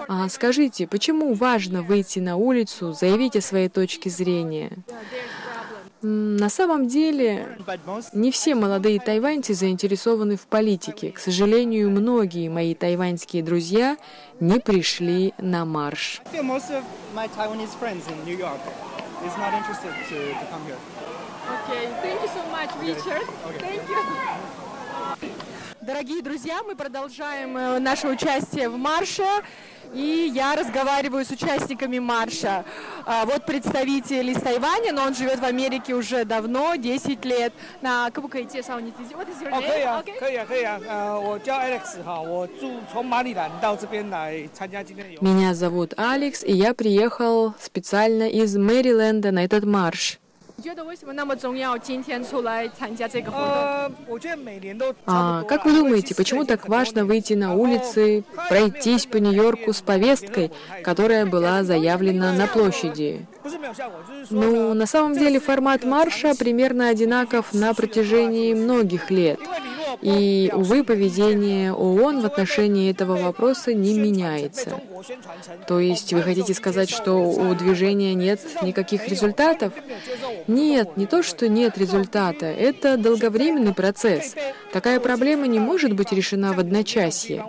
А скажите, почему важно выйти на улицу, заявить о своей точке зрения? На самом деле, не все молодые тайваньцы заинтересованы в политике. К сожалению, многие мои тайваньские друзья не пришли на марш. Okay, thank you so much, Richard. Thank you. Дорогие друзья, мы продолжаем э, наше участие в марше. И я разговариваю с участниками марша. А, вот представитель из Тайваня, но он живет в Америке уже давно, 10 лет. На Кабука идти саунизи. Вот Меня зовут Алекс, и я приехал специально из Мэриленда на этот марш. 你觉得为什么那么重要？今天出来参加这个活动？呃，我觉得每年都差 А 不多啦 как вы думаете, почему так важно выйти на улицы, пройтись по Нью-Йорку с повесткой, которая была заявлена на площади? Ну, на самом деле формат марша примерно одинаков на протяжении многих лет. И, увы, поведение ООН в отношении этого вопроса не меняется. То есть вы хотите сказать, что у движения нет никаких результатов? Нет, не то, что нет результата. Это долговременный процесс. Такая проблема не может быть решена в одночасье.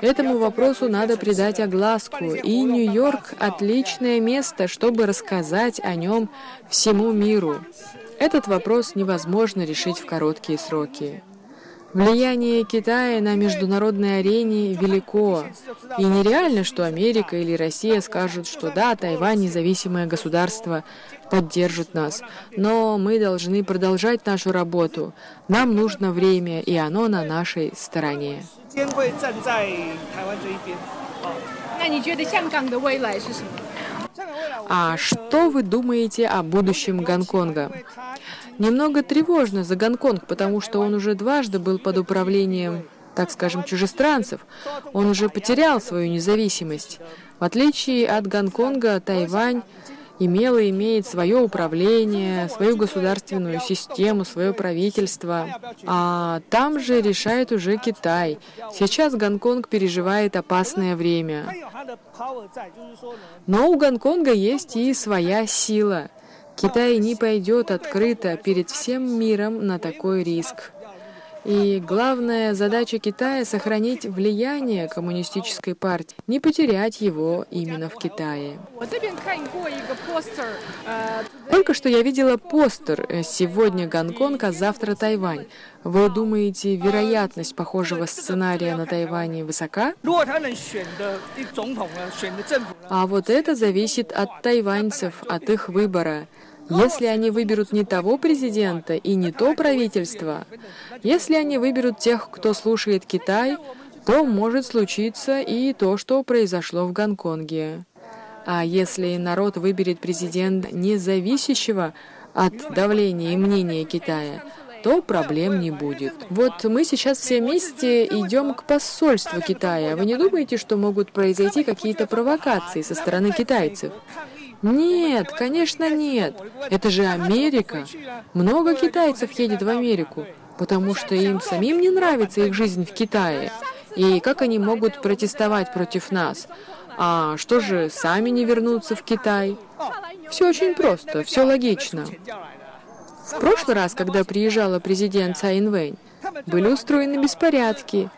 Этому вопросу надо придать огласку. И Нью-Йорк — отличное место, чтобы рассказать о нем всему миру. Этот вопрос невозможно решить в короткие сроки. Влияние Китая на международной арене велико. И нереально, что Америка или Россия скажут, что да, Тайвань независимое государство поддержит нас. Но мы должны продолжать нашу работу. Нам нужно время, и оно на нашей стороне. 时间会站在台湾这一边。啊，那你觉得香港的未来是什么？ а что вы думаете о будущем Гонконга? Немного тревожно за Гонконг, потому что он уже дважды был под управлением, так скажем, чужестранцев. Он уже потерял свою независимость. В отличие от Гонконга, Тайвань имела и имеет свое управление, свою государственную систему, свое правительство. А там же решает уже Китай. Сейчас Гонконг переживает опасное время. Но у Гонконга есть и своя сила. Китай не пойдет открыто перед всем миром на такой риск. И главная задача Китая — сохранить влияние коммунистической партии, не потерять его именно в Китае. Только что я видела постер э, «Сегодня Гонконг, а завтра Тайвань». Вы думаете, вероятность похожего сценария на Тайване высока? А вот это зависит от тайваньцев, от их выбора. Если они выберут не того президента и не то правительство, если они выберут тех, кто слушает Китай, то может случиться и то, что произошло в Гонконге. А если народ выберет президента, не зависящего от давления и мнения Китая, то проблем не будет. Вот мы сейчас все вместе идем к посольству Китая. Вы не думаете, что могут произойти какие-то провокации со стороны китайцев? Нет, конечно нет. Это же Америка. Много китайцев едет в Америку, потому что им самим не нравится их жизнь в Китае. И как они могут протестовать против нас? А что же, сами не вернуться в Китай? Все очень просто, все логично. В прошлый раз, когда приезжала президент Цай Инвэнь, были устроены беспорядки.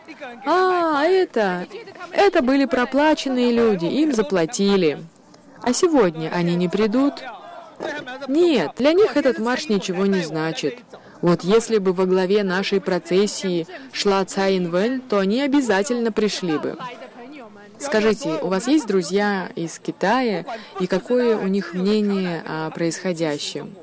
А, это... Это были проплаченные люди, им заплатили. А сегодня они не придут? Нет, для них этот марш ничего не значит. Вот если бы во главе нашей процессии шла Цай Инвэнь, то они обязательно пришли бы. Скажите, у вас есть друзья из Китая, и какое у них мнение о происходящем?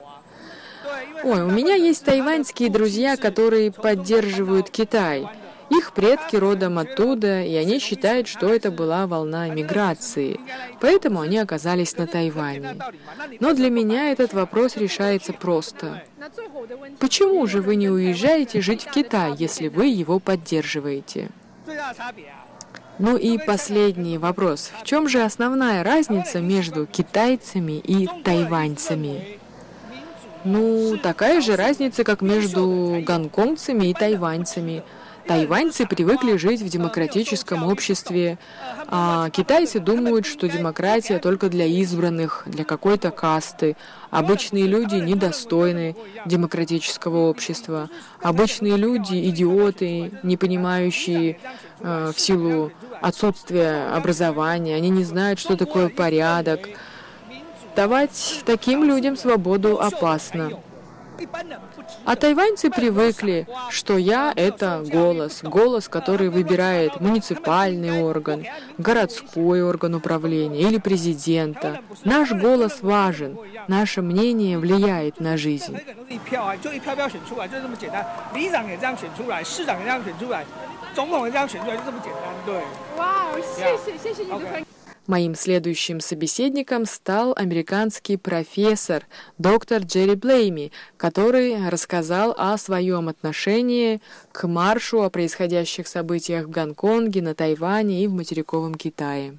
Ой, у меня есть тайваньские друзья, которые поддерживают Китай. Их предки родом оттуда, и они считают, что это была волна миграции, поэтому они оказались на Тайване. Но для меня этот вопрос решается просто. Почему же вы не уезжаете жить в Китай, если вы его поддерживаете? Ну и последний вопрос. В чем же основная разница между китайцами и тайваньцами? Ну, такая же разница, как между гонконгцами и тайваньцами. Тайваньцы привыкли жить в демократическом обществе, а китайцы думают, что демократия только для избранных, для какой-то касты. Обычные люди недостойны демократического общества. Обычные люди идиоты, не понимающие э, в силу отсутствия образования, они не знают, что такое порядок. Давать таким людям свободу опасно. А тайваньцы привыкли, что я — это голос, голос, который выбирает муниципальный орган, городской орган управления или президента. Наш голос важен, наше мнение влияет на жизнь. Моим следующим собеседником стал американский профессор, доктор Джерри Блейми, который рассказал о своем отношении к маршу о происходящих событиях в Гонконге, на Тайване и в материковом Китае.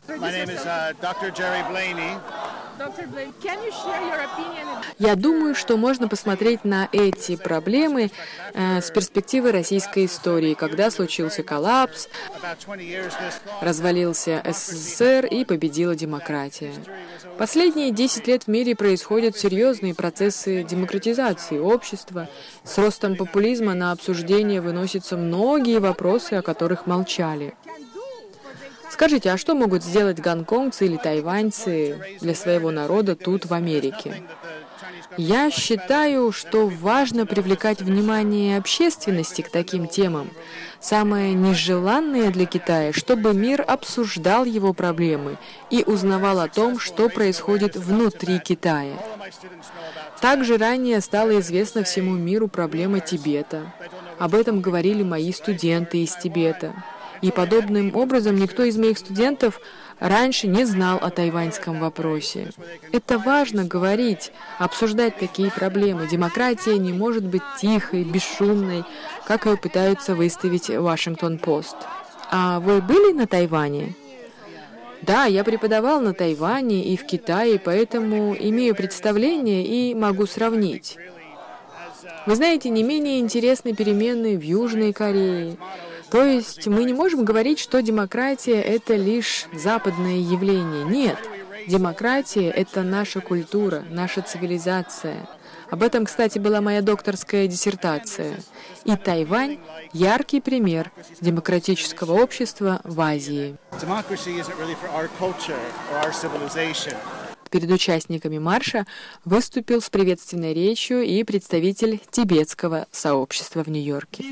Я думаю, что можно посмотреть на эти проблемы э, с перспективы российской истории, когда случился коллапс, развалился СССР и победила демократия. Последние 10 лет в мире происходят серьезные процессы демократизации общества. С ростом популизма на обсуждение выносятся многие вопросы, о которых молчали. Скажите, а что могут сделать гонконгцы или тайваньцы для своего народа тут, в Америке? Я считаю, что важно привлекать внимание общественности к таким темам. Самое нежеланное для Китая, чтобы мир обсуждал его проблемы и узнавал о том, что происходит внутри Китая. Также ранее стала известна всему миру проблема Тибета. Об этом говорили мои студенты из Тибета. И подобным образом никто из моих студентов раньше не знал о тайваньском вопросе. Это важно говорить, обсуждать такие проблемы. Демократия не может быть тихой, бесшумной, как ее пытаются выставить Вашингтон-Пост. А вы были на Тайване? Да, я преподавал на Тайване и в Китае, поэтому имею представление и могу сравнить. Вы знаете, не менее интересны перемены в Южной Корее, то есть мы не можем говорить, что демократия — это лишь западное явление. Нет, демократия — это наша культура, наша цивилизация. Об этом, кстати, была моя докторская диссертация. И Тайвань — яркий пример демократического общества в Азии. Перед участниками марша выступил с приветственной речью и представитель тибетского сообщества в Нью-Йорке.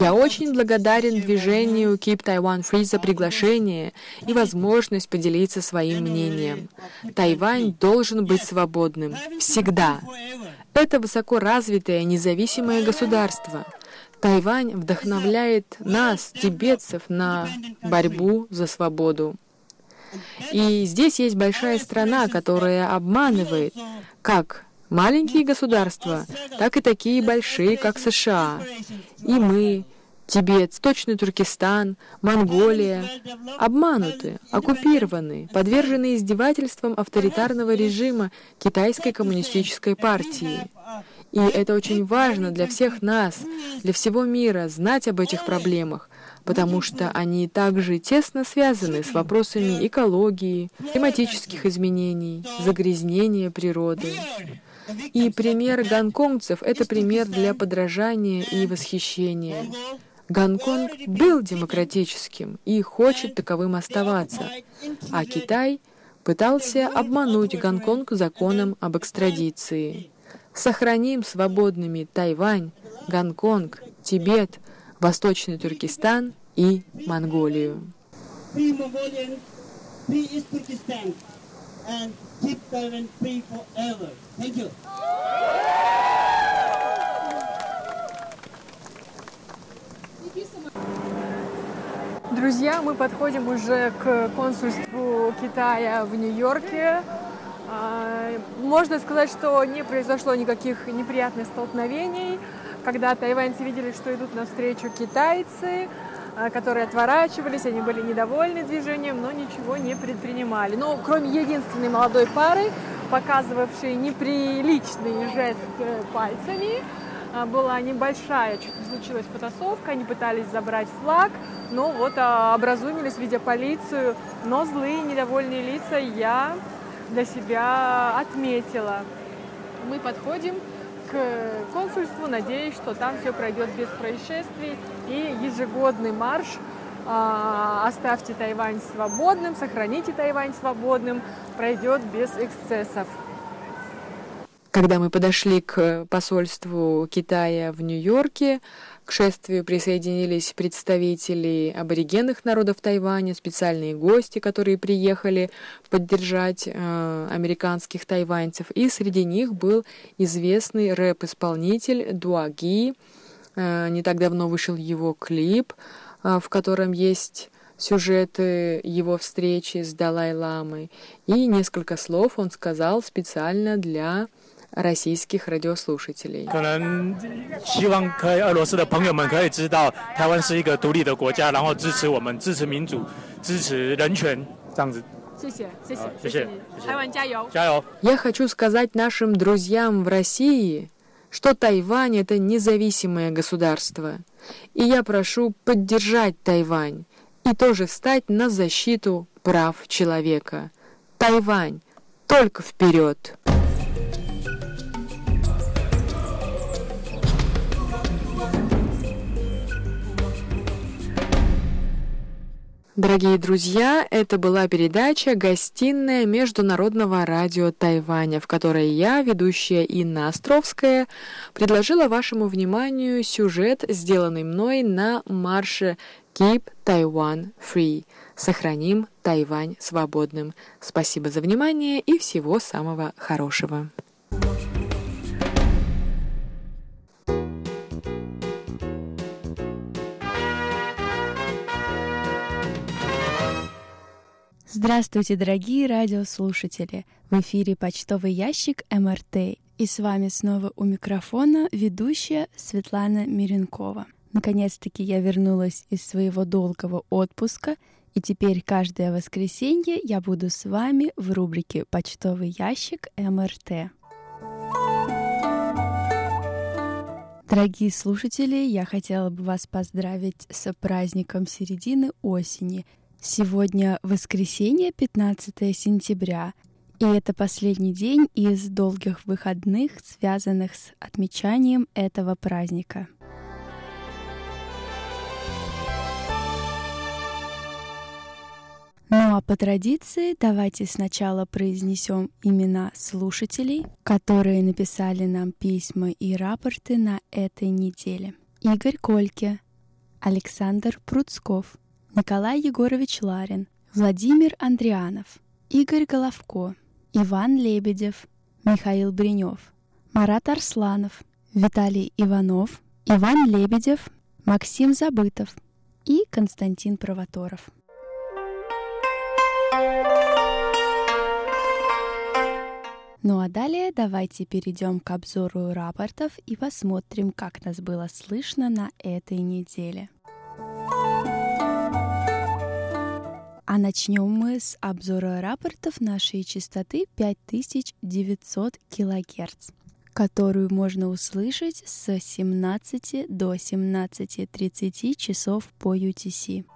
Я очень благодарен движению Keep Taiwan Free за приглашение и возможность поделиться своим мнением. Тайвань должен быть свободным. Всегда. Это высоко развитое независимое государство. Тайвань вдохновляет нас, тибетцев, на борьбу за свободу. И здесь есть большая страна, которая обманывает как маленькие государства, так и такие большие, как США. И мы, Тибет, Точный Туркестан, Монголия обмануты, оккупированы, подвержены издевательствам авторитарного режима Китайской коммунистической партии. И это очень важно для всех нас, для всего мира, знать об этих проблемах, потому что они также тесно связаны с вопросами экологии, климатических изменений, загрязнения природы. И пример гонконгцев — это пример для подражания и восхищения. Гонконг был демократическим и хочет таковым оставаться, а Китай пытался обмануть Гонконг законом об экстрадиции. Сохраним свободными Тайвань, Гонконг, Тибет, Восточный Туркестан и Монголию. Друзья, мы подходим уже к консульству Китая в Нью-Йорке. А, можно сказать, что не произошло никаких неприятных столкновений, когда тайваньцы видели, что идут навстречу китайцы, а, которые отворачивались, они были недовольны движением, но ничего не предпринимали. Ну, кроме единственной молодой пары, показывавшей неприличный жест э, пальцами, а, была небольшая, случилась потасовка, они пытались забрать флаг, но вот образумились, видя полицию, но злые, недовольные лица я для себя отметила. Мы подходим к консульству, надеюсь, что там все пройдет без происшествий. И ежегодный марш а, оставьте Тайвань свободным, сохраните Тайвань свободным, пройдет без эксцессов. Когда мы подошли к посольству Китая в Нью-Йорке, к шествию присоединились представители аборигенных народов Тайваня, специальные гости, которые приехали поддержать э, американских тайваньцев. И среди них был известный рэп-исполнитель Дуаги. Э, не так давно вышел его клип, э, в котором есть сюжеты его встречи с Далай-ламой. И несколько слов он сказал специально для российских радиослушателей. Я хочу сказать нашим друзьям в России, что Тайвань — это независимое государство. И я прошу поддержать Тайвань и тоже встать на защиту прав человека. Тайвань, только вперед! Дорогие друзья, это была передача «Гостиная Международного радио Тайваня», в которой я, ведущая Инна Островская, предложила вашему вниманию сюжет, сделанный мной на марше «Keep Taiwan Free» — «Сохраним Тайвань свободным». Спасибо за внимание и всего самого хорошего. Здравствуйте, дорогие радиослушатели! В эфире почтовый ящик МРТ. И с вами снова у микрофона ведущая Светлана Миренкова. Наконец-таки я вернулась из своего долгого отпуска, и теперь каждое воскресенье я буду с вами в рубрике «Почтовый ящик МРТ». Дорогие слушатели, я хотела бы вас поздравить с праздником середины осени — Сегодня воскресенье, 15 сентября, и это последний день из долгих выходных, связанных с отмечанием этого праздника. Ну а по традиции давайте сначала произнесем имена слушателей, которые написали нам письма и рапорты на этой неделе. Игорь Кольке, Александр Пруцков, Николай Егорович Ларин, Владимир Андрианов, Игорь Головко, Иван Лебедев, Михаил Бринев, Марат Арсланов, Виталий Иванов, Иван Лебедев, Максим Забытов и Константин Провоторов. Ну а далее давайте перейдем к обзору рапортов и посмотрим, как нас было слышно на этой неделе. А начнем мы с обзора рапортов нашей частоты 5900 кГц, которую можно услышать с 17 до 17.30 часов по UTC.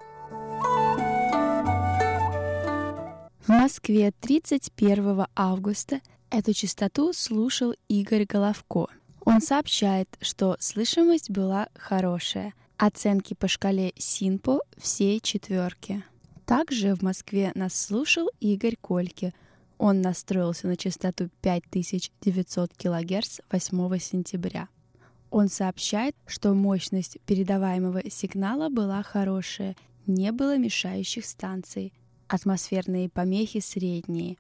В Москве 31 августа эту частоту слушал Игорь Головко. Он сообщает, что слышимость была хорошая. Оценки по шкале СИНПО все четверки. Также в Москве нас слушал Игорь Кольке. Он настроился на частоту 5900 кГц 8 сентября. Он сообщает, что мощность передаваемого сигнала была хорошая, не было мешающих станций, атмосферные помехи средние,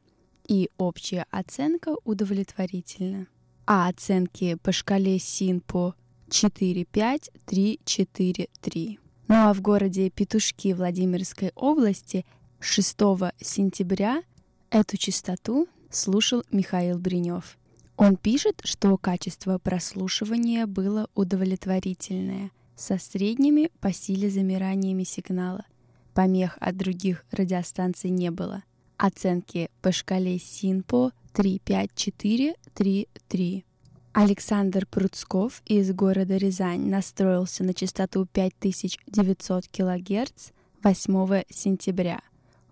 и общая оценка удовлетворительна. А оценки по шкале СИНПО 4-5, 3-4-3. Ну а в городе Петушки Владимирской области 6 сентября эту частоту слушал Михаил Бринев. Он пишет, что качество прослушивания было удовлетворительное, со средними по силе замираниями сигнала. Помех от других радиостанций не было. Оценки по шкале СИНПО 354-3-3. Александр Пруцков из города Рязань настроился на частоту 5900 кГц 8 сентября.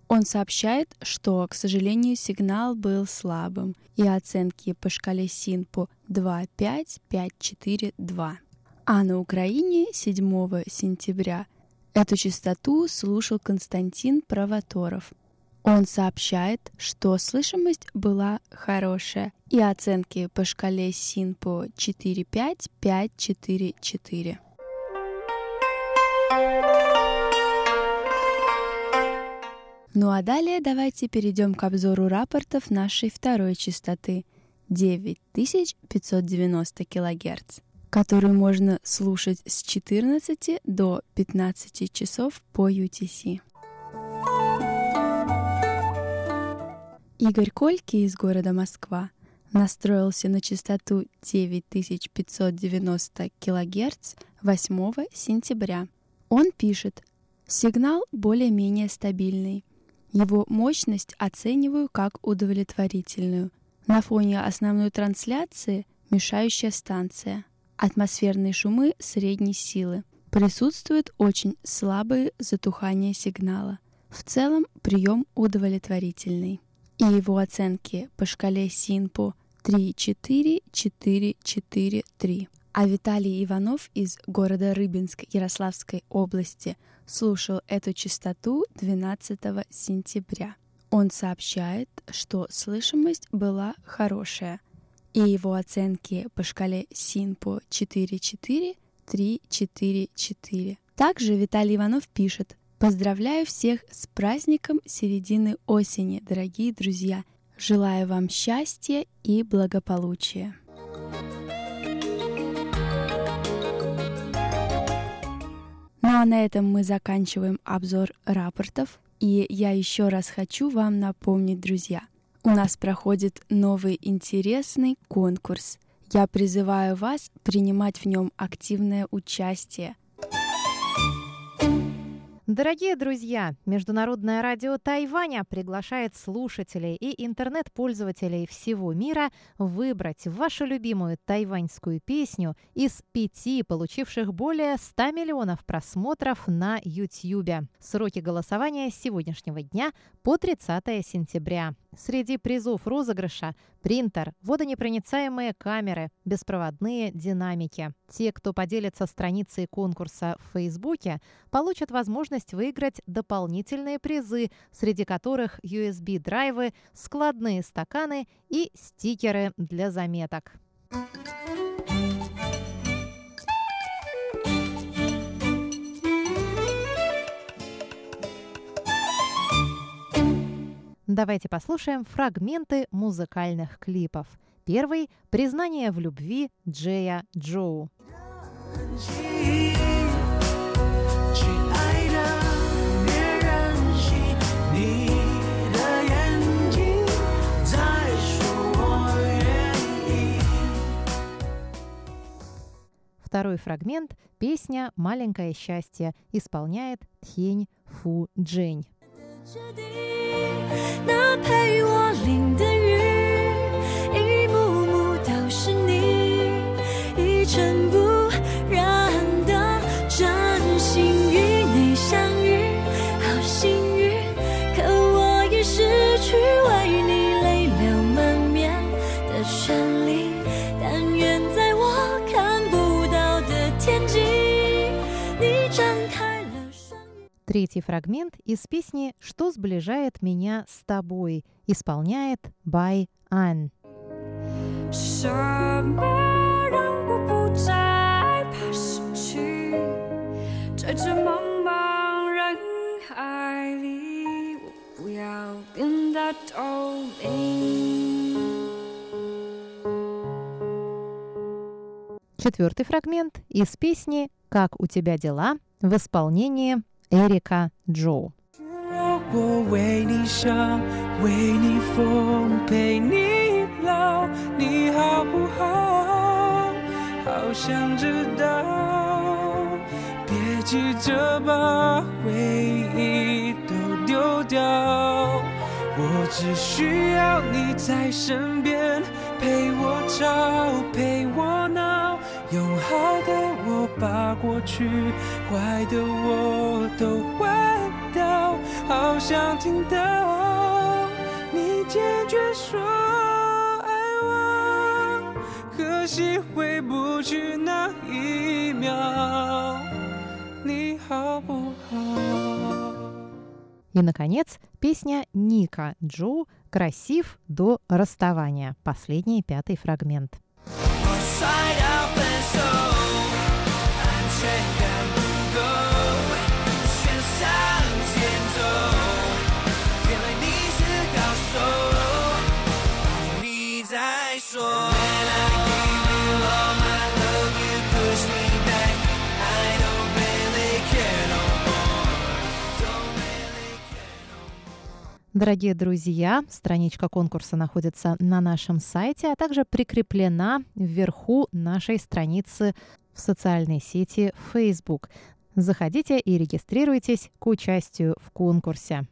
Он сообщает, что, к сожалению, сигнал был слабым, и оценки по шкале СИНПО 2.5, 5.4, 2. А на Украине 7 сентября Эту частоту слушал Константин Провоторов. Он сообщает, что слышимость была хорошая, и оценки по шкале СИНПО 4-5, 5-4-4. Ну а далее давайте перейдем к обзору рапортов нашей второй частоты 9590 кГц, которую можно слушать с 14 до 15 часов по UTC. Игорь Кольки из города Москва настроился на частоту 9590 кГц 8 сентября. Он пишет, сигнал более-менее стабильный – его мощность оцениваю как удовлетворительную. На фоне основной трансляции мешающая станция. Атмосферные шумы средней силы. Присутствует очень слабое затухание сигнала. В целом прием удовлетворительный. И его оценки по шкале СИНПО 3-4-4-4-3. А Виталий Иванов из города Рыбинск Ярославской области – слушал эту частоту 12 сентября. Он сообщает, что слышимость была хорошая, и его оценки по шкале СИНПО 4.4 3-4-4. Также Виталий Иванов пишет «Поздравляю всех с праздником середины осени, дорогие друзья! Желаю вам счастья и благополучия!» Ну а на этом мы заканчиваем обзор рапортов. И я еще раз хочу вам напомнить, друзья, у нас проходит новый интересный конкурс. Я призываю вас принимать в нем активное участие – Дорогие друзья, Международное радио Тайваня приглашает слушателей и интернет-пользователей всего мира выбрать вашу любимую тайваньскую песню из пяти, получивших более 100 миллионов просмотров на YouTube. Сроки голосования с сегодняшнего дня по 30 сентября. Среди призов розыгрыша – принтер, водонепроницаемые камеры, беспроводные динамики. Те, кто поделится страницей конкурса в Фейсбуке, получат возможность выиграть дополнительные призы, среди которых USB-драйвы, складные стаканы и стикеры для заметок. Давайте послушаем фрагменты музыкальных клипов. Первый – «Признание в любви» Джея Джоу. Второй фрагмент – песня «Маленькое счастье» исполняет Тхень Фу Джень. 决定那陪我淋 Третий фрагмент из песни «Что сближает меня с тобой» исполняет Бай Ан. Четвертый фрагмент из песни «Как у тебя дела» в исполнении Эрика Джоу. 我为你伤，为你疯，陪你老，你好不好？好想知道。别急着把回忆都丢掉，我只需要你在身边，陪我吵，陪我闹。 用好的我把过去坏的我都换掉，好想听到你坚决说爱我，可惜回不去那一秒。你。 И, наконец, песня Ника Джу «Красив до расставания». Последний пятый фрагмент. Дорогие друзья, страничка конкурса находится на нашем сайте, а также прикреплена вверху нашей страницы в социальной сети Facebook. Заходите и регистрируйтесь к участию в конкурсе.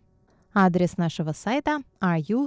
Адрес нашего сайта ru.rti.org.tw,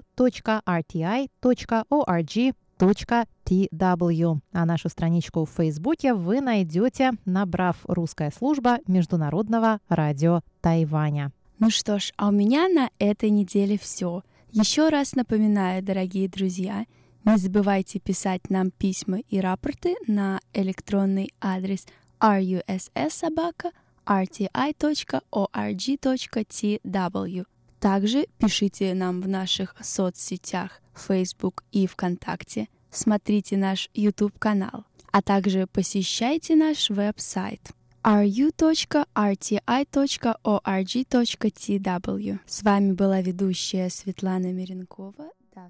а нашу страничку в Фейсбуке вы найдете, набрав «Русская служба Международного радио Тайваня». Ну что ж, а у меня на этой неделе все. Еще раз напоминаю, дорогие друзья, не забывайте писать нам письма и рапорты на электронный адрес russsobaka.rti.org.tw. Также пишите нам в наших соцсетях Facebook и ВКонтакте, смотрите наш YouTube-канал, а также посещайте наш веб-сайт – ru.rti.org.tw. С вами была ведущая Светлана Миренкова. До